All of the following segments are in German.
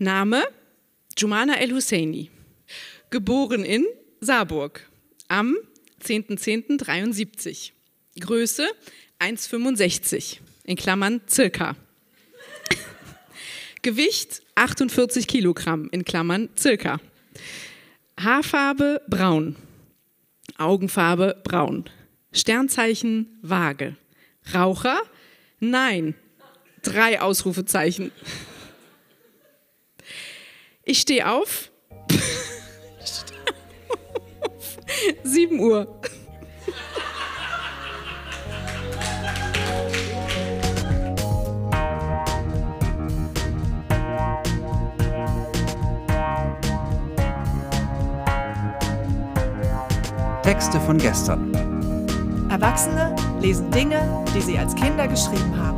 Name Jumana El-Husseini. Geboren in Saarburg am 10.10.73. Größe 1,65 in Klammern circa. Gewicht 48 Kilogramm in Klammern circa. Haarfarbe braun. Augenfarbe braun. Sternzeichen Waage. Raucher? Nein. Drei Ausrufezeichen. Ich stehe auf. 7 Uhr. Texte von gestern. Erwachsene lesen Dinge, die sie als Kinder geschrieben haben.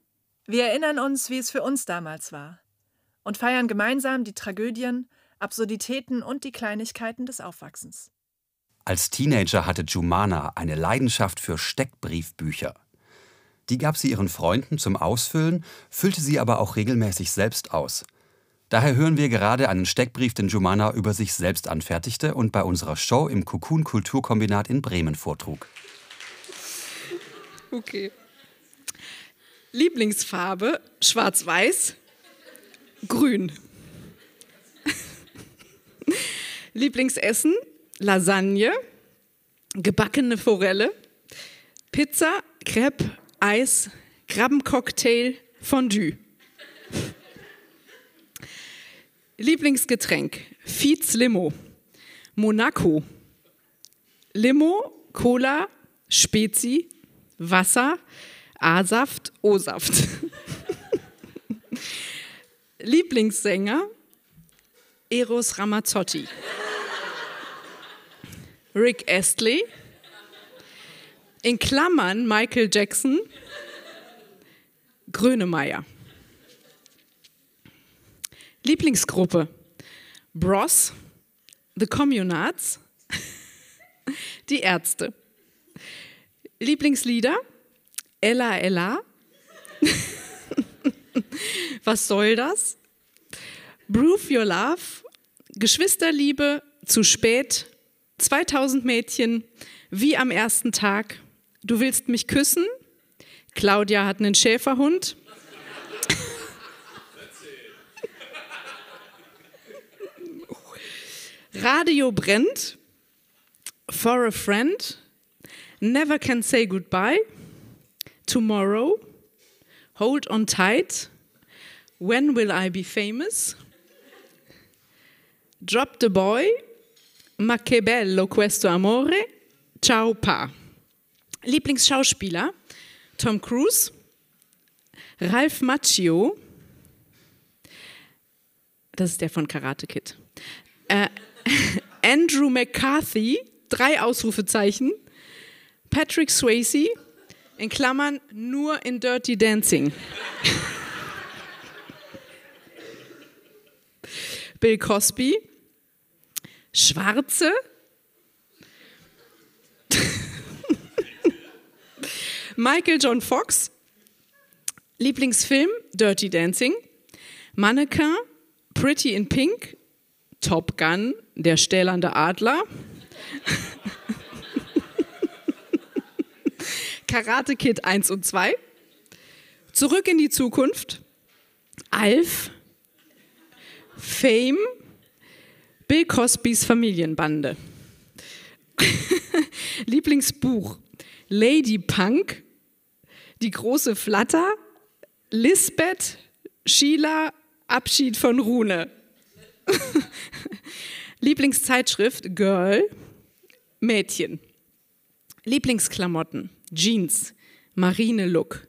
Wir erinnern uns, wie es für uns damals war und feiern gemeinsam die Tragödien, Absurditäten und die Kleinigkeiten des Aufwachsens. Als Teenager hatte Jumana eine Leidenschaft für Steckbriefbücher. Die gab sie ihren Freunden zum Ausfüllen, füllte sie aber auch regelmäßig selbst aus – Daher hören wir gerade einen Steckbrief, den Jumana über sich selbst anfertigte und bei unserer Show im Cocoon Kulturkombinat in Bremen vortrug. Okay. Lieblingsfarbe? Schwarz-weiß, grün. Lieblingsessen? Lasagne, gebackene Forelle, Pizza, Crepe, Eis, Krabbencocktail, Fondue. Lieblingsgetränk: Fietz Limo, Monaco, Limo, Cola, Spezi, Wasser, A-Saft, O-Saft. Lieblingssänger: Eros Ramazzotti, Rick Astley, in Klammern Michael Jackson, Grönemeyer. Lieblingsgruppe: Bros, The Communards, Die Ärzte. Lieblingslieder: Ella Ella. Was soll das? Proof Your Love, Geschwisterliebe, zu spät, 2000 Mädchen, wie am ersten Tag. Du willst mich küssen? Claudia hat einen Schäferhund. Radio brennt, For a Friend, Never Can Say Goodbye, Tomorrow, Hold On Tight, When Will I Be Famous, Drop the Boy, Ma che bello questo amore, Ciao Pa. Lieblingsschauspieler, Tom Cruise, Ralph Macchio, das ist der von Karate Kid. Äh, Andrew McCarthy, drei Ausrufezeichen. Patrick Swayze, in Klammern nur in Dirty Dancing. Bill Cosby, Schwarze, Michael John Fox, Lieblingsfilm Dirty Dancing, Mannequin, Pretty in Pink, Top Gun, der stählernde Adler. Karate Kid 1 und 2. Zurück in die Zukunft. Alf. Fame. Bill Cosbys Familienbande. Lieblingsbuch. Lady Punk. Die große Flatter. Lisbeth. Sheila. Abschied von Rune. Lieblingszeitschrift Girl, Mädchen. Lieblingsklamotten Jeans, Marine Look,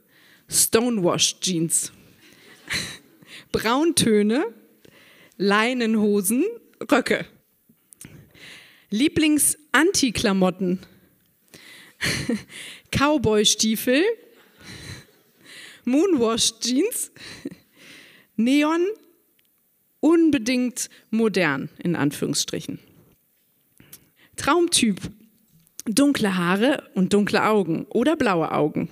Stonewashed Jeans, Brauntöne, Leinenhosen, Röcke. Lieblings-Anti-Klamotten. Cowboy-Stiefel, Moonwash-Jeans, Neon, unbedingt modern, in Anführungsstrichen. Traumtyp, dunkle Haare und dunkle Augen oder blaue Augen.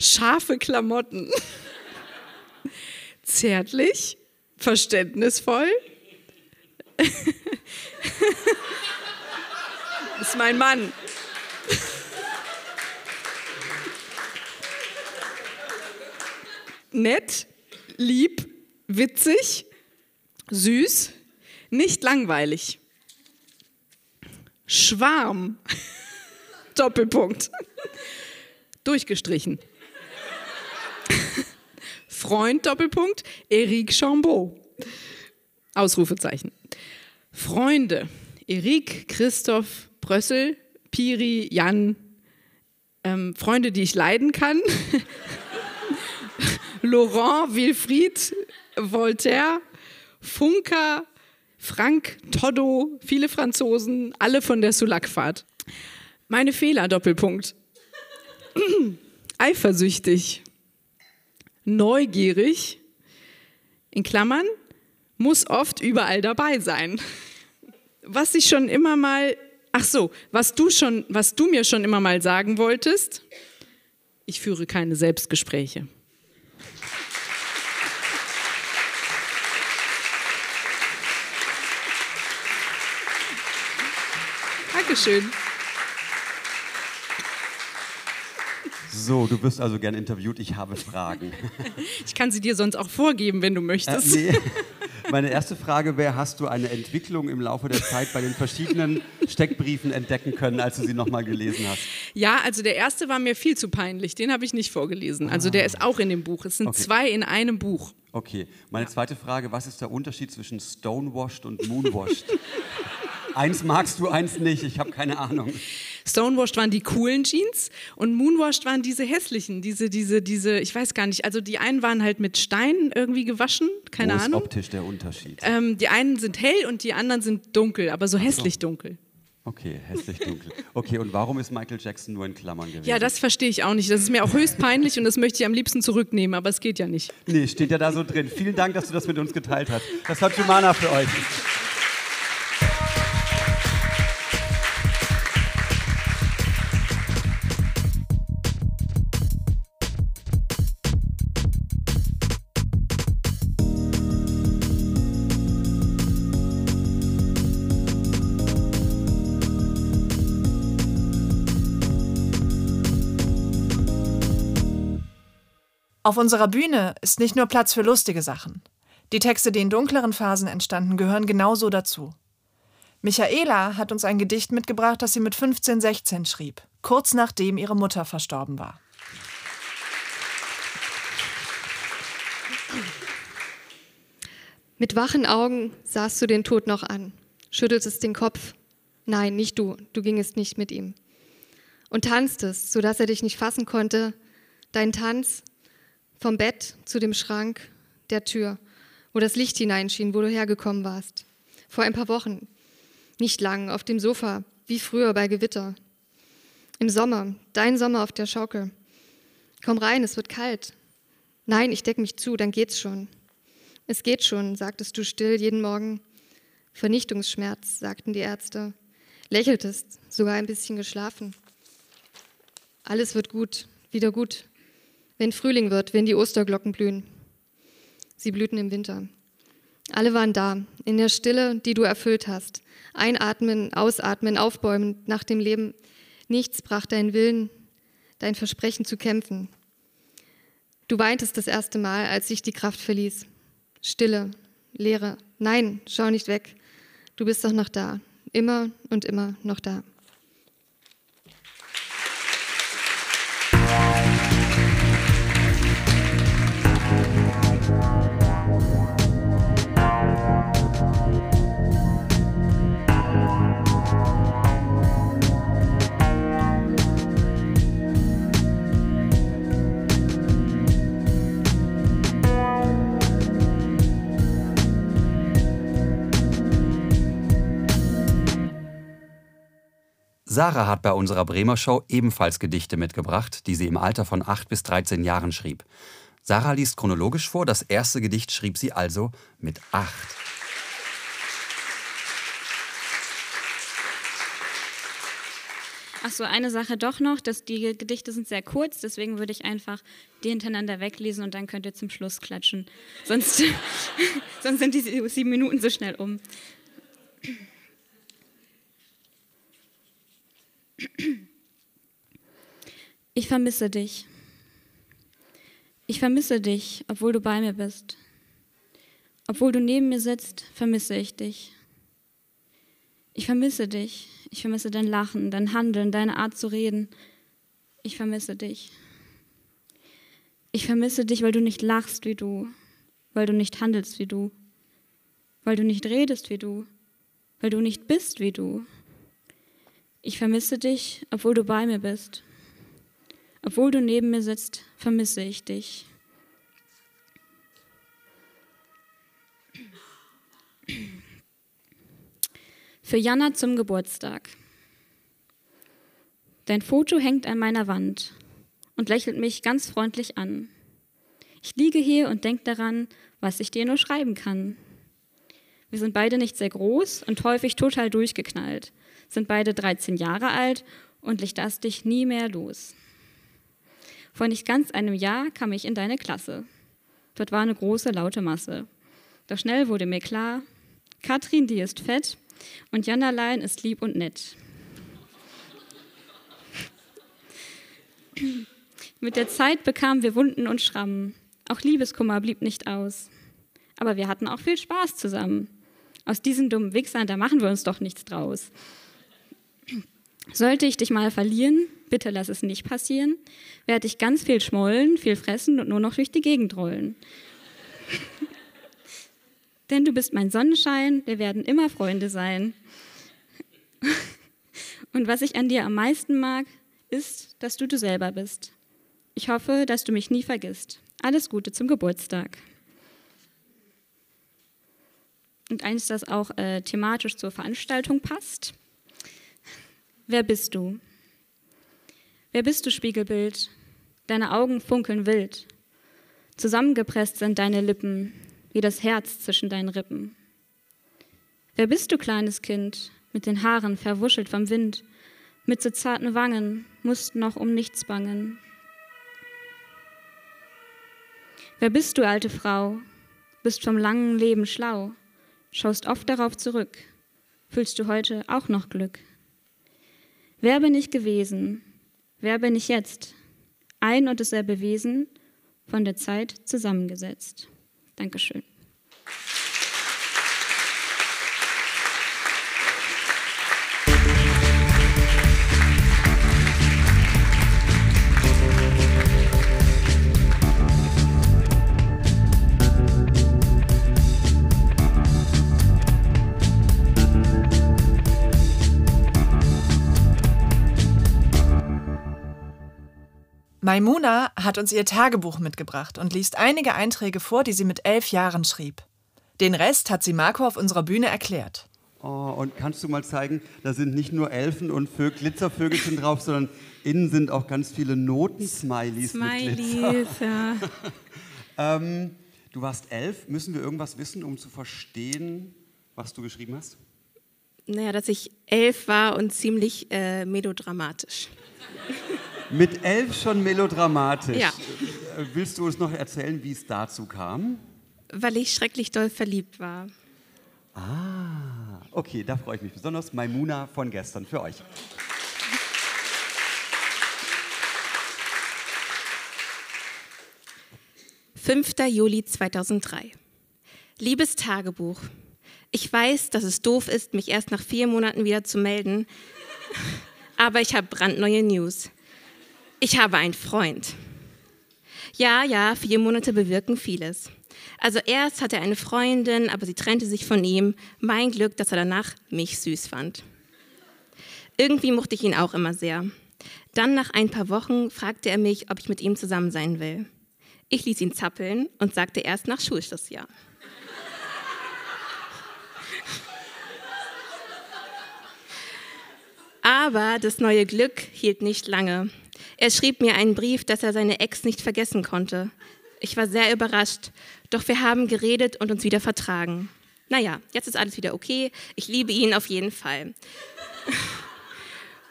Scharfe Klamotten. Zärtlich, verständnisvoll. ist mein Mann. Nett, lieb, witzig, süß, nicht langweilig. Schwarm. Doppelpunkt. Durchgestrichen. Freund, Doppelpunkt, Eric Chambeau. Ausrufezeichen. Freunde, Eric, Christoph, Brössel, Piri, Jan, ähm, Freunde, die ich leiden kann. Laurent, Wilfried, Voltaire, Funker, Frank, Toddo, viele Franzosen, alle von der Sulakfahrt. Meine Fehler, Doppelpunkt. Eifersüchtig, neugierig, in Klammern, muss oft überall dabei sein. Was ich schon immer mal, ach so, was du schon, was du mir schon immer mal sagen wolltest, ich führe keine Selbstgespräche. Dankeschön. So, du wirst also gern interviewt. Ich habe Fragen. Ich kann sie dir sonst auch vorgeben, wenn du möchtest. Äh, nee. Meine erste Frage wäre: Hast du eine Entwicklung im Laufe der Zeit bei den verschiedenen Steckbriefen entdecken können, als du sie nochmal gelesen hast? Ja, also der erste war mir viel zu peinlich. Den habe ich nicht vorgelesen. Also der ah. ist auch in dem Buch. Es sind okay. zwei in einem Buch. Okay. Meine zweite Frage: Was ist der Unterschied zwischen Stonewashed und Moonwashed? eins magst du, eins nicht. Ich habe keine Ahnung. Stonewashed waren die coolen Jeans und Moonwashed waren diese hässlichen, diese, diese, diese, ich weiß gar nicht, also die einen waren halt mit Stein irgendwie gewaschen, keine Wo Ahnung. Ist optisch der Unterschied? Ähm, die einen sind hell und die anderen sind dunkel, aber so hässlich so. dunkel. Okay, hässlich dunkel. Okay, und warum ist Michael Jackson nur in Klammern gewesen? Ja, das verstehe ich auch nicht. Das ist mir auch höchst peinlich und das möchte ich am liebsten zurücknehmen, aber es geht ja nicht. Nee, steht ja da so drin. Vielen Dank, dass du das mit uns geteilt hast. Das hat Jumana für euch. Auf unserer Bühne ist nicht nur Platz für lustige Sachen. Die Texte, die in dunkleren Phasen entstanden, gehören genauso dazu. Michaela hat uns ein Gedicht mitgebracht, das sie mit 15, 16 schrieb, kurz nachdem ihre Mutter verstorben war. Mit wachen Augen sahst du den Tod noch an, schütteltest den Kopf. Nein, nicht du, du gingest nicht mit ihm. Und tanztest, sodass er dich nicht fassen konnte. Dein Tanz, vom Bett zu dem Schrank, der Tür, wo das Licht hineinschien, wo du hergekommen warst. Vor ein paar Wochen. Nicht lang, auf dem Sofa, wie früher bei Gewitter. Im Sommer, dein Sommer auf der Schaukel. Komm rein, es wird kalt. Nein, ich deck mich zu, dann geht's schon. Es geht schon, sagtest du still jeden Morgen. Vernichtungsschmerz, sagten die Ärzte. Lächeltest, sogar ein bisschen geschlafen. Alles wird gut, wieder gut wenn Frühling wird, wenn die Osterglocken blühen. Sie blühten im Winter. Alle waren da, in der Stille, die du erfüllt hast. Einatmen, ausatmen, aufbäumen nach dem Leben. Nichts brach deinen Willen, dein Versprechen zu kämpfen. Du weintest das erste Mal, als ich die Kraft verließ. Stille, Leere. Nein, schau nicht weg. Du bist doch noch da. Immer und immer noch da. Sarah hat bei unserer Bremer Show ebenfalls Gedichte mitgebracht, die sie im Alter von 8 bis 13 Jahren schrieb. Sarah liest chronologisch vor, das erste Gedicht schrieb sie also mit 8. Ach so, eine Sache doch noch, dass die Gedichte sind sehr kurz, deswegen würde ich einfach die hintereinander weglesen und dann könnt ihr zum Schluss klatschen. Sonst, sonst sind die sieben Minuten so schnell um. Ich vermisse dich. Ich vermisse dich, obwohl du bei mir bist. Obwohl du neben mir sitzt, vermisse ich dich. Ich vermisse dich. Ich vermisse dein Lachen, dein Handeln, deine Art zu reden. Ich vermisse dich. Ich vermisse dich, weil du nicht lachst wie du, weil du nicht handelst wie du, weil du nicht redest wie du, weil du nicht bist wie du. Ich vermisse dich, obwohl du bei mir bist. Obwohl du neben mir sitzt, vermisse ich dich. Für Jana zum Geburtstag. Dein Foto hängt an meiner Wand und lächelt mich ganz freundlich an. Ich liege hier und denke daran, was ich dir nur schreiben kann. Wir sind beide nicht sehr groß und häufig total durchgeknallt, sind beide 13 Jahre alt und ich lass dich nie mehr los. Vor nicht ganz einem Jahr kam ich in deine Klasse. Dort war eine große, laute Masse. Doch schnell wurde mir klar, Katrin, die ist fett und Jannerlein ist lieb und nett. Mit der Zeit bekamen wir Wunden und Schrammen. Auch Liebeskummer blieb nicht aus. Aber wir hatten auch viel Spaß zusammen. Aus diesen dummen Wichsern, da machen wir uns doch nichts draus. Sollte ich dich mal verlieren, bitte lass es nicht passieren, werde ich ganz viel schmollen, viel fressen und nur noch durch die Gegend rollen. Denn du bist mein Sonnenschein, wir werden immer Freunde sein. Und was ich an dir am meisten mag, ist, dass du du selber bist. Ich hoffe, dass du mich nie vergisst. Alles Gute zum Geburtstag. Und eins, das auch äh, thematisch zur Veranstaltung passt. Wer bist du? Wer bist du, Spiegelbild? Deine Augen funkeln wild. Zusammengepresst sind deine Lippen, wie das Herz zwischen deinen Rippen. Wer bist du, kleines Kind, mit den Haaren verwuschelt vom Wind, mit so zarten Wangen, musst noch um nichts bangen. Wer bist du, alte Frau, bist vom langen Leben schlau, schaust oft darauf zurück, fühlst du heute auch noch Glück. Wer bin ich gewesen? Wer bin ich jetzt? Ein und dasselbe Wesen, von der Zeit zusammengesetzt. Dankeschön. Maimuna hat uns ihr Tagebuch mitgebracht und liest einige Einträge vor, die sie mit elf Jahren schrieb. Den Rest hat sie Marco auf unserer Bühne erklärt. Oh, und kannst du mal zeigen, da sind nicht nur Elfen und Vögel, Glitzervögelchen drauf, sondern innen sind auch ganz viele Noten-Smileys mit Glitzer. ja. ähm, du warst elf. Müssen wir irgendwas wissen, um zu verstehen, was du geschrieben hast? Naja, dass ich elf war und ziemlich äh, melodramatisch. Mit elf schon melodramatisch. Ja. Äh, willst du uns noch erzählen, wie es dazu kam? Weil ich schrecklich doll verliebt war. Ah, okay, da freue ich mich besonders. Maimuna von gestern für euch. Fünfter Juli 2003. Liebes Tagebuch, ich weiß, dass es doof ist, mich erst nach vier Monaten wieder zu melden, aber ich habe brandneue News. Ich habe einen Freund. Ja, ja, vier Monate bewirken vieles. Also erst hatte er eine Freundin, aber sie trennte sich von ihm. Mein Glück, dass er danach mich süß fand. Irgendwie mochte ich ihn auch immer sehr. Dann nach ein paar Wochen fragte er mich, ob ich mit ihm zusammen sein will. Ich ließ ihn zappeln und sagte erst nach Schulschlussjahr. Aber das neue Glück hielt nicht lange. Er schrieb mir einen Brief, dass er seine Ex nicht vergessen konnte. Ich war sehr überrascht, doch wir haben geredet und uns wieder vertragen. Naja, jetzt ist alles wieder okay. Ich liebe ihn auf jeden Fall.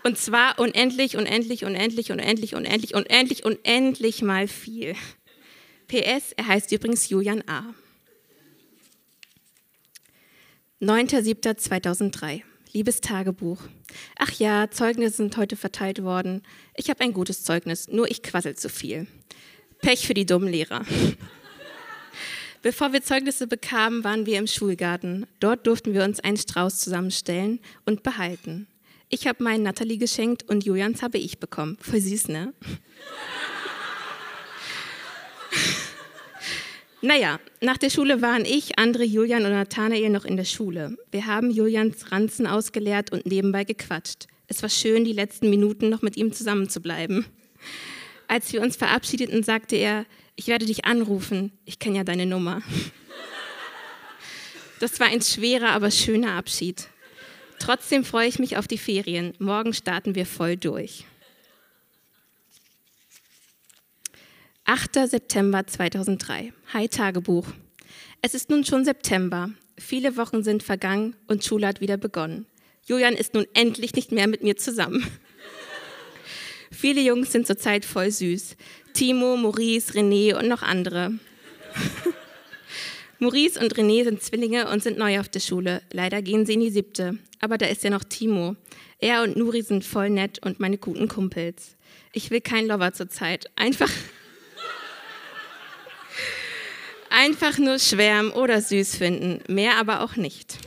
Und zwar unendlich, unendlich, unendlich, unendlich, unendlich, unendlich, unendlich mal viel. PS, er heißt übrigens Julian A. 9.7.2003. Liebes Tagebuch. Ach ja, Zeugnisse sind heute verteilt worden. Ich habe ein gutes Zeugnis, nur ich quassel zu viel. Pech für die dummen Lehrer. Bevor wir Zeugnisse bekamen, waren wir im Schulgarten. Dort durften wir uns einen Strauß zusammenstellen und behalten. Ich habe meinen Natalie geschenkt und Julians habe ich bekommen. Voll süß, ne? Naja, nach der Schule waren ich, Andre, Julian und Nathanael noch in der Schule. Wir haben Julians Ranzen ausgeleert und nebenbei gequatscht. Es war schön, die letzten Minuten noch mit ihm zusammen zu bleiben. Als wir uns verabschiedeten, sagte er, ich werde dich anrufen, ich kenne ja deine Nummer. Das war ein schwerer, aber schöner Abschied. Trotzdem freue ich mich auf die Ferien. Morgen starten wir voll durch. 8. September 2003. Hi Tagebuch. Es ist nun schon September. Viele Wochen sind vergangen und Schule hat wieder begonnen. Julian ist nun endlich nicht mehr mit mir zusammen. Viele Jungs sind zurzeit voll süß. Timo, Maurice, René und noch andere. Maurice und René sind Zwillinge und sind neu auf der Schule. Leider gehen sie in die siebte. Aber da ist ja noch Timo. Er und Nuri sind voll nett und meine guten Kumpels. Ich will keinen Lover zurzeit. Einfach Einfach nur schwärmen oder süß finden, mehr aber auch nicht.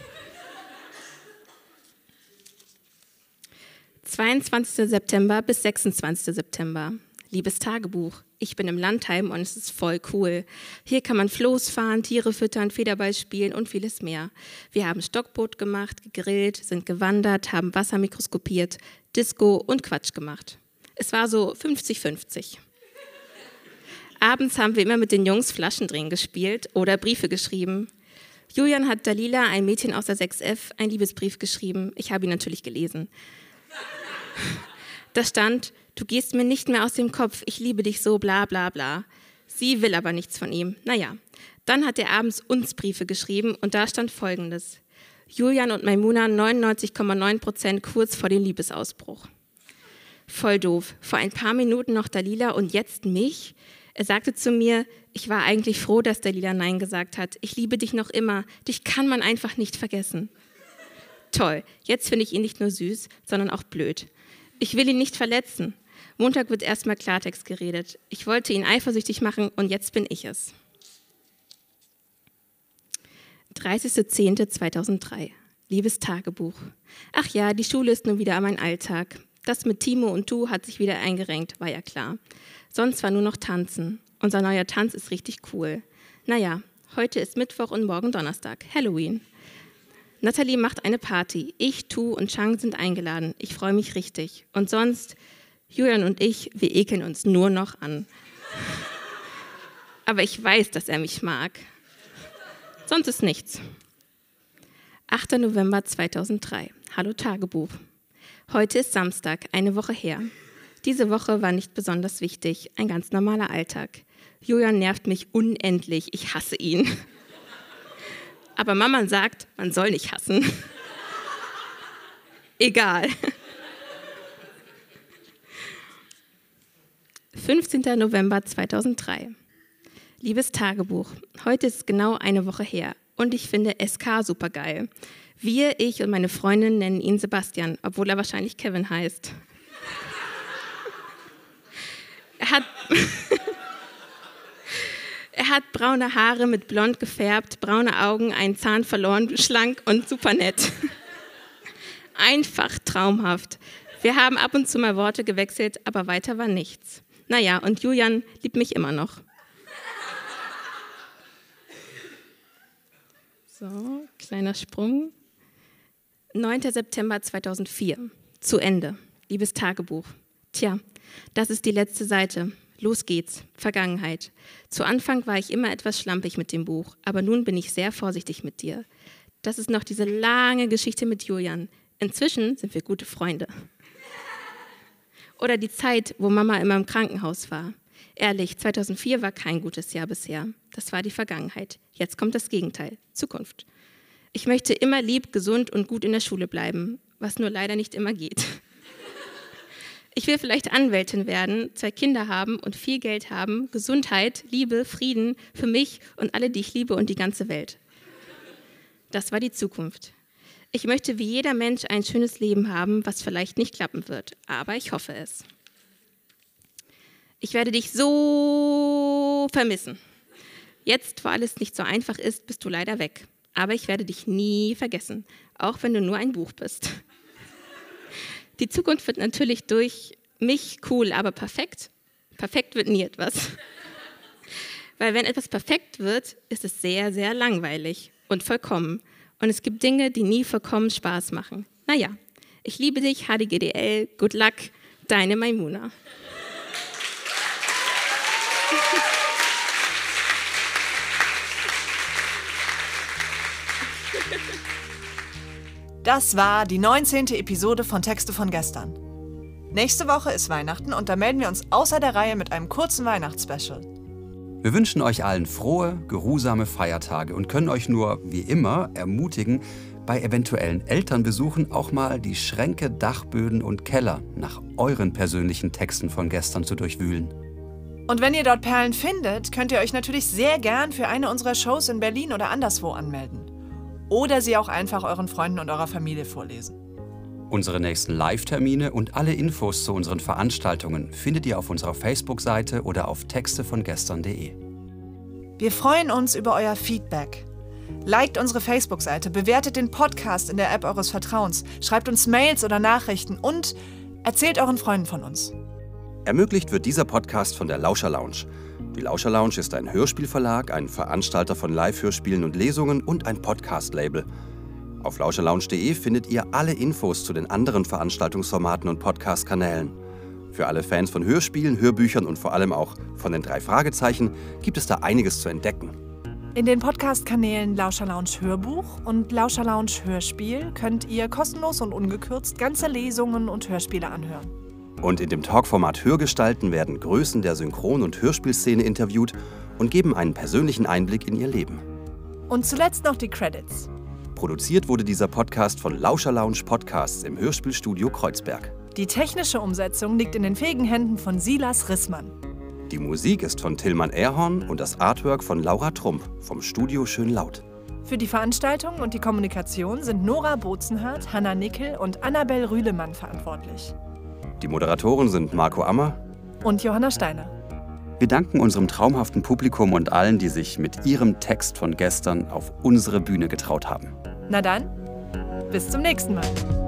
22. September bis 26. September. Liebes Tagebuch, ich bin im Landheim und es ist voll cool. Hier kann man Floß fahren, Tiere füttern, Federball spielen und vieles mehr. Wir haben Stockboot gemacht, gegrillt, sind gewandert, haben Wasser mikroskopiert, Disco und Quatsch gemacht. Es war so 50-50. Abends haben wir immer mit den Jungs Flaschendrehen gespielt oder Briefe geschrieben. Julian hat Dalila, ein Mädchen aus der 6F, einen Liebesbrief geschrieben. Ich habe ihn natürlich gelesen. Da stand, du gehst mir nicht mehr aus dem Kopf, ich liebe dich so, bla bla bla. Sie will aber nichts von ihm. Naja, dann hat er abends uns Briefe geschrieben und da stand folgendes. Julian und Maimuna 99,9 Prozent kurz vor dem Liebesausbruch. Voll doof. Vor ein paar Minuten noch Dalila und jetzt mich? Er sagte zu mir, ich war eigentlich froh, dass der Lila Nein gesagt hat. Ich liebe dich noch immer. Dich kann man einfach nicht vergessen. Toll, jetzt finde ich ihn nicht nur süß, sondern auch blöd. Ich will ihn nicht verletzen. Montag wird erstmal Klartext geredet. Ich wollte ihn eifersüchtig machen und jetzt bin ich es. 30.10.2003. Liebes Tagebuch. Ach ja, die Schule ist nun wieder mein Alltag. Das mit Timo und du hat sich wieder eingerenkt, war ja klar. Sonst war nur noch Tanzen. Unser neuer Tanz ist richtig cool. Naja, heute ist Mittwoch und morgen Donnerstag, Halloween. Natalie macht eine Party. Ich, Tu und Chang sind eingeladen. Ich freue mich richtig. Und sonst, Julian und ich, wir ekeln uns nur noch an. Aber ich weiß, dass er mich mag. Sonst ist nichts. 8. November 2003. Hallo Tagebuch. Heute ist Samstag, eine Woche her. Diese Woche war nicht besonders wichtig, ein ganz normaler Alltag. Julian nervt mich unendlich, ich hasse ihn. Aber Mama sagt, man soll nicht hassen. Egal. 15. November 2003. Liebes Tagebuch, heute ist genau eine Woche her und ich finde SK super geil. Wir, ich und meine Freundin nennen ihn Sebastian, obwohl er wahrscheinlich Kevin heißt. Er hat, er hat braune Haare mit blond gefärbt, braune Augen, einen Zahn verloren, schlank und super nett. Einfach traumhaft. Wir haben ab und zu mal Worte gewechselt, aber weiter war nichts. Naja, und Julian liebt mich immer noch. So, kleiner Sprung. 9. September 2004. Zu Ende. Liebes Tagebuch. Tja, das ist die letzte Seite. Los geht's. Vergangenheit. Zu Anfang war ich immer etwas schlampig mit dem Buch, aber nun bin ich sehr vorsichtig mit dir. Das ist noch diese lange Geschichte mit Julian. Inzwischen sind wir gute Freunde. Oder die Zeit, wo Mama immer im Krankenhaus war. Ehrlich, 2004 war kein gutes Jahr bisher. Das war die Vergangenheit. Jetzt kommt das Gegenteil, Zukunft. Ich möchte immer lieb, gesund und gut in der Schule bleiben, was nur leider nicht immer geht. Ich will vielleicht Anwältin werden, zwei Kinder haben und viel Geld haben, Gesundheit, Liebe, Frieden für mich und alle, die ich liebe und die ganze Welt. Das war die Zukunft. Ich möchte wie jeder Mensch ein schönes Leben haben, was vielleicht nicht klappen wird, aber ich hoffe es. Ich werde dich so vermissen. Jetzt, wo alles nicht so einfach ist, bist du leider weg. Aber ich werde dich nie vergessen, auch wenn du nur ein Buch bist. Die Zukunft wird natürlich durch mich cool, aber perfekt. Perfekt wird nie etwas. Weil wenn etwas perfekt wird, ist es sehr, sehr langweilig und vollkommen. Und es gibt Dinge, die nie vollkommen Spaß machen. Naja, ich liebe dich, HDGDL, good luck, deine Maimuna. Das war die 19. Episode von Texte von gestern. Nächste Woche ist Weihnachten und da melden wir uns außer der Reihe mit einem kurzen Weihnachtsspecial. Wir wünschen euch allen frohe, geruhsame Feiertage und können euch nur, wie immer, ermutigen, bei eventuellen Elternbesuchen auch mal die Schränke, Dachböden und Keller nach euren persönlichen Texten von gestern zu durchwühlen. Und wenn ihr dort Perlen findet, könnt ihr euch natürlich sehr gern für eine unserer Shows in Berlin oder anderswo anmelden. Oder sie auch einfach euren Freunden und eurer Familie vorlesen. Unsere nächsten Live-Termine und alle Infos zu unseren Veranstaltungen findet ihr auf unserer Facebook-Seite oder auf textevongestern.de. Wir freuen uns über euer Feedback. Liked unsere Facebook-Seite, bewertet den Podcast in der App eures Vertrauens, schreibt uns Mails oder Nachrichten und erzählt euren Freunden von uns. Ermöglicht wird dieser Podcast von der Lauscher Lounge. Die Lauscher Lounge ist ein Hörspielverlag, ein Veranstalter von Live-Hörspielen und Lesungen und ein Podcast-Label. Auf lauscherlounge.de findet ihr alle Infos zu den anderen Veranstaltungsformaten und Podcast-Kanälen. Für alle Fans von Hörspielen, Hörbüchern und vor allem auch von den drei Fragezeichen gibt es da einiges zu entdecken. In den Podcast-Kanälen Lauscher Lounge Hörbuch und Lauscher Lounge Hörspiel könnt ihr kostenlos und ungekürzt ganze Lesungen und Hörspiele anhören. Und in dem Talkformat Hörgestalten werden Größen der Synchron- und Hörspielszene interviewt und geben einen persönlichen Einblick in ihr Leben. Und zuletzt noch die Credits. Produziert wurde dieser Podcast von Lauscher Lounge Podcasts im Hörspielstudio Kreuzberg. Die technische Umsetzung liegt in den fähigen Händen von Silas Rissmann. Die Musik ist von Tillmann Erhorn und das Artwork von Laura Trump vom Studio Schön Laut. Für die Veranstaltung und die Kommunikation sind Nora Bozenhardt, Hanna Nickel und Annabel Rühlemann verantwortlich. Die Moderatoren sind Marco Ammer und Johanna Steiner. Wir danken unserem traumhaften Publikum und allen, die sich mit ihrem Text von gestern auf unsere Bühne getraut haben. Na dann, bis zum nächsten Mal.